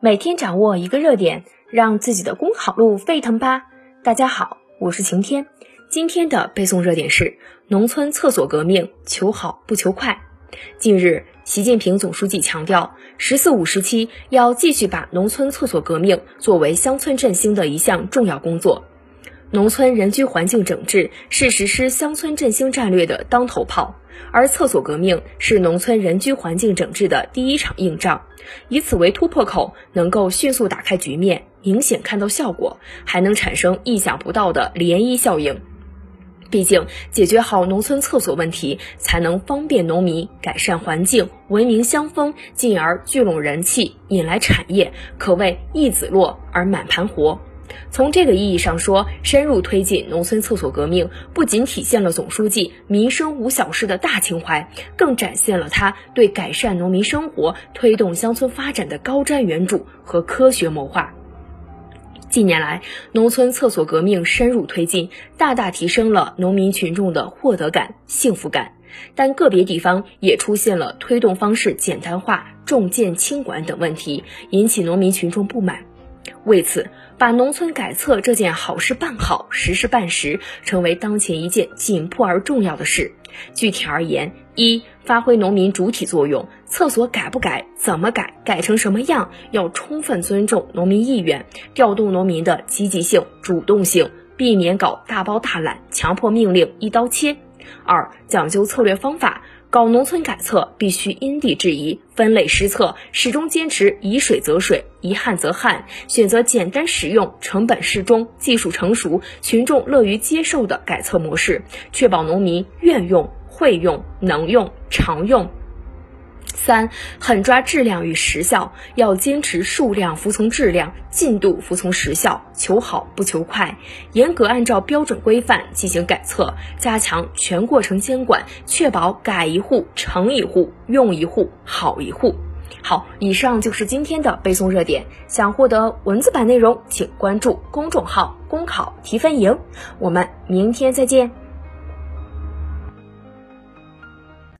每天掌握一个热点，让自己的公考路沸腾吧！大家好，我是晴天。今天的背诵热点是农村厕所革命，求好不求快。近日，习近平总书记强调，“十四五”时期要继续把农村厕所革命作为乡村振兴的一项重要工作。农村人居环境整治是实施乡村振兴战略的当头炮，而厕所革命是农村人居环境整治的第一场硬仗。以此为突破口，能够迅速打开局面，明显看到效果，还能产生意想不到的涟漪效应。毕竟，解决好农村厕所问题，才能方便农民改善环境、文明乡风，进而聚拢人气、引来产业，可谓一子落而满盘活。从这个意义上说，深入推进农村厕所革命，不仅体现了总书记“民生无小事”的大情怀，更展现了他对改善农民生活、推动乡村发展的高瞻远瞩和科学谋划。近年来，农村厕所革命深入推进，大大提升了农民群众的获得感、幸福感，但个别地方也出现了推动方式简单化、重建轻管等问题，引起农民群众不满。为此，把农村改厕这件好事办好、实事办实，成为当前一件紧迫而重要的事。具体而言，一、发挥农民主体作用，厕所改不改、怎么改、改成什么样，要充分尊重农民意愿，调动农民的积极性、主动性，避免搞大包大揽、强迫命令、一刀切。二、讲究策略方法。搞农村改厕必须因地制宜，分类施策，始终坚持以水则水，以旱则旱，选择简单实用、成本适中、技术成熟、群众乐于接受的改厕模式，确保农民愿用、会用、能用、常用。三，狠抓质量与时效，要坚持数量服从质量，进度服从时效，求好不求快，严格按照标准规范进行改测，加强全过程监管，确保改一户成一户，用一户好一户。好，以上就是今天的背诵热点。想获得文字版内容，请关注公众号“公考提分营”。我们明天再见。